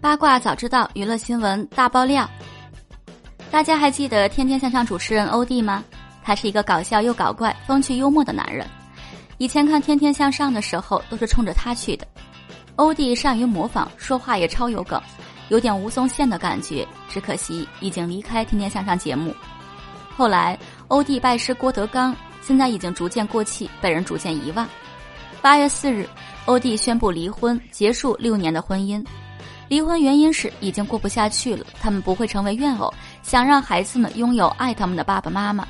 八卦早知道，娱乐新闻大爆料。大家还记得《天天向上》主持人欧弟吗？他是一个搞笑又搞怪、风趣幽默的男人。以前看《天天向上》的时候，都是冲着他去的。欧弟善于模仿，说话也超有梗，有点吴宗宪的感觉。只可惜已经离开《天天向上》节目。后来，欧弟拜师郭德纲，现在已经逐渐过气，被人逐渐遗忘。八月四日，欧弟宣布离婚，结束六年的婚姻。离婚原因是已经过不下去了，他们不会成为怨偶，想让孩子们拥有爱他们的爸爸妈妈。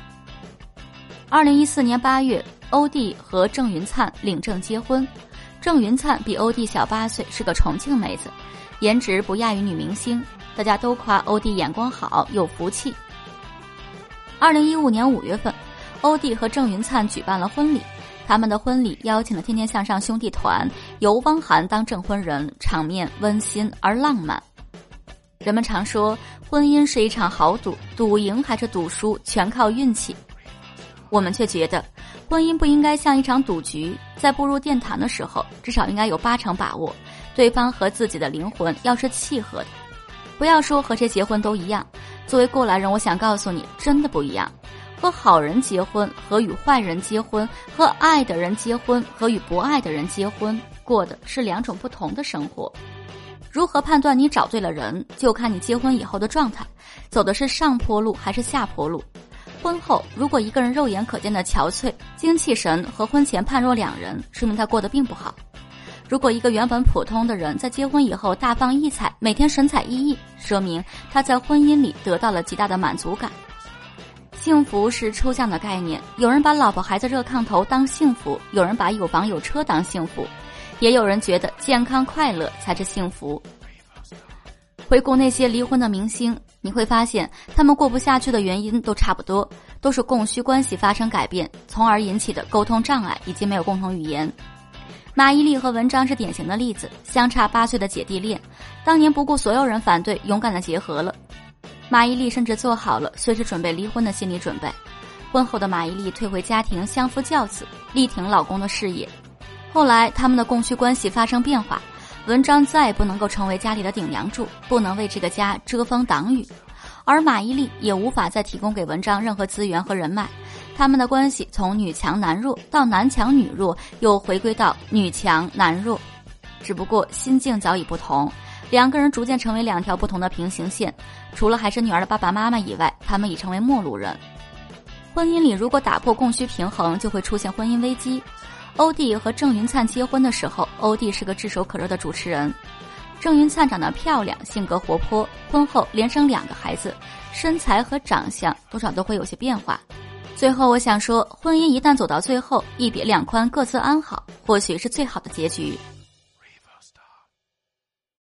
二零一四年八月，欧弟和郑云灿领证结婚。郑云灿比欧弟小八岁，是个重庆妹子，颜值不亚于女明星，大家都夸欧弟眼光好，有福气。二零一五年五月份，欧弟和郑云灿举办了婚礼。他们的婚礼邀请了《天天向上》兄弟团，由汪涵当证婚人，场面温馨而浪漫。人们常说，婚姻是一场豪赌，赌赢还是赌输全靠运气。我们却觉得，婚姻不应该像一场赌局，在步入殿堂的时候，至少应该有八成把握，对方和自己的灵魂要是契合的。不要说和谁结婚都一样，作为过来人，我想告诉你，真的不一样。和好人结婚和与坏人结婚，和爱的人结婚和与不爱的人结婚，过的是两种不同的生活。如何判断你找对了人，就看你结婚以后的状态，走的是上坡路还是下坡路。婚后如果一个人肉眼可见的憔悴、精气神和婚前判若两人，说明他过得并不好。如果一个原本普通的人在结婚以后大放异彩，每天神采奕奕，说明他在婚姻里得到了极大的满足感。幸福是抽象的概念，有人把老婆孩子热炕头当幸福，有人把有房有车当幸福，也有人觉得健康快乐才是幸福。回顾那些离婚的明星，你会发现他们过不下去的原因都差不多，都是供需关系发生改变，从而引起的沟通障碍以及没有共同语言。马伊琍和文章是典型的例子，相差八岁的姐弟恋，当年不顾所有人反对，勇敢的结合了。马伊琍甚至做好了随时准备离婚的心理准备。婚后的马伊琍退回家庭，相夫教子，力挺老公的事业。后来他们的供需关系发生变化，文章再也不能够成为家里的顶梁柱，不能为这个家遮风挡雨，而马伊琍也无法再提供给文章任何资源和人脉。他们的关系从女强男弱到男强女弱，又回归到女强男弱，只不过心境早已不同。两个人逐渐成为两条不同的平行线，除了还是女儿的爸爸妈妈以外，他们已成为陌路人。婚姻里如果打破供需平衡，就会出现婚姻危机。欧弟和郑云灿结婚的时候，欧弟是个炙手可热的主持人，郑云灿长得漂亮，性格活泼，婚后连生两个孩子，身材和长相多少都会有些变化。最后，我想说，婚姻一旦走到最后，一别两宽，各自安好，或许是最好的结局。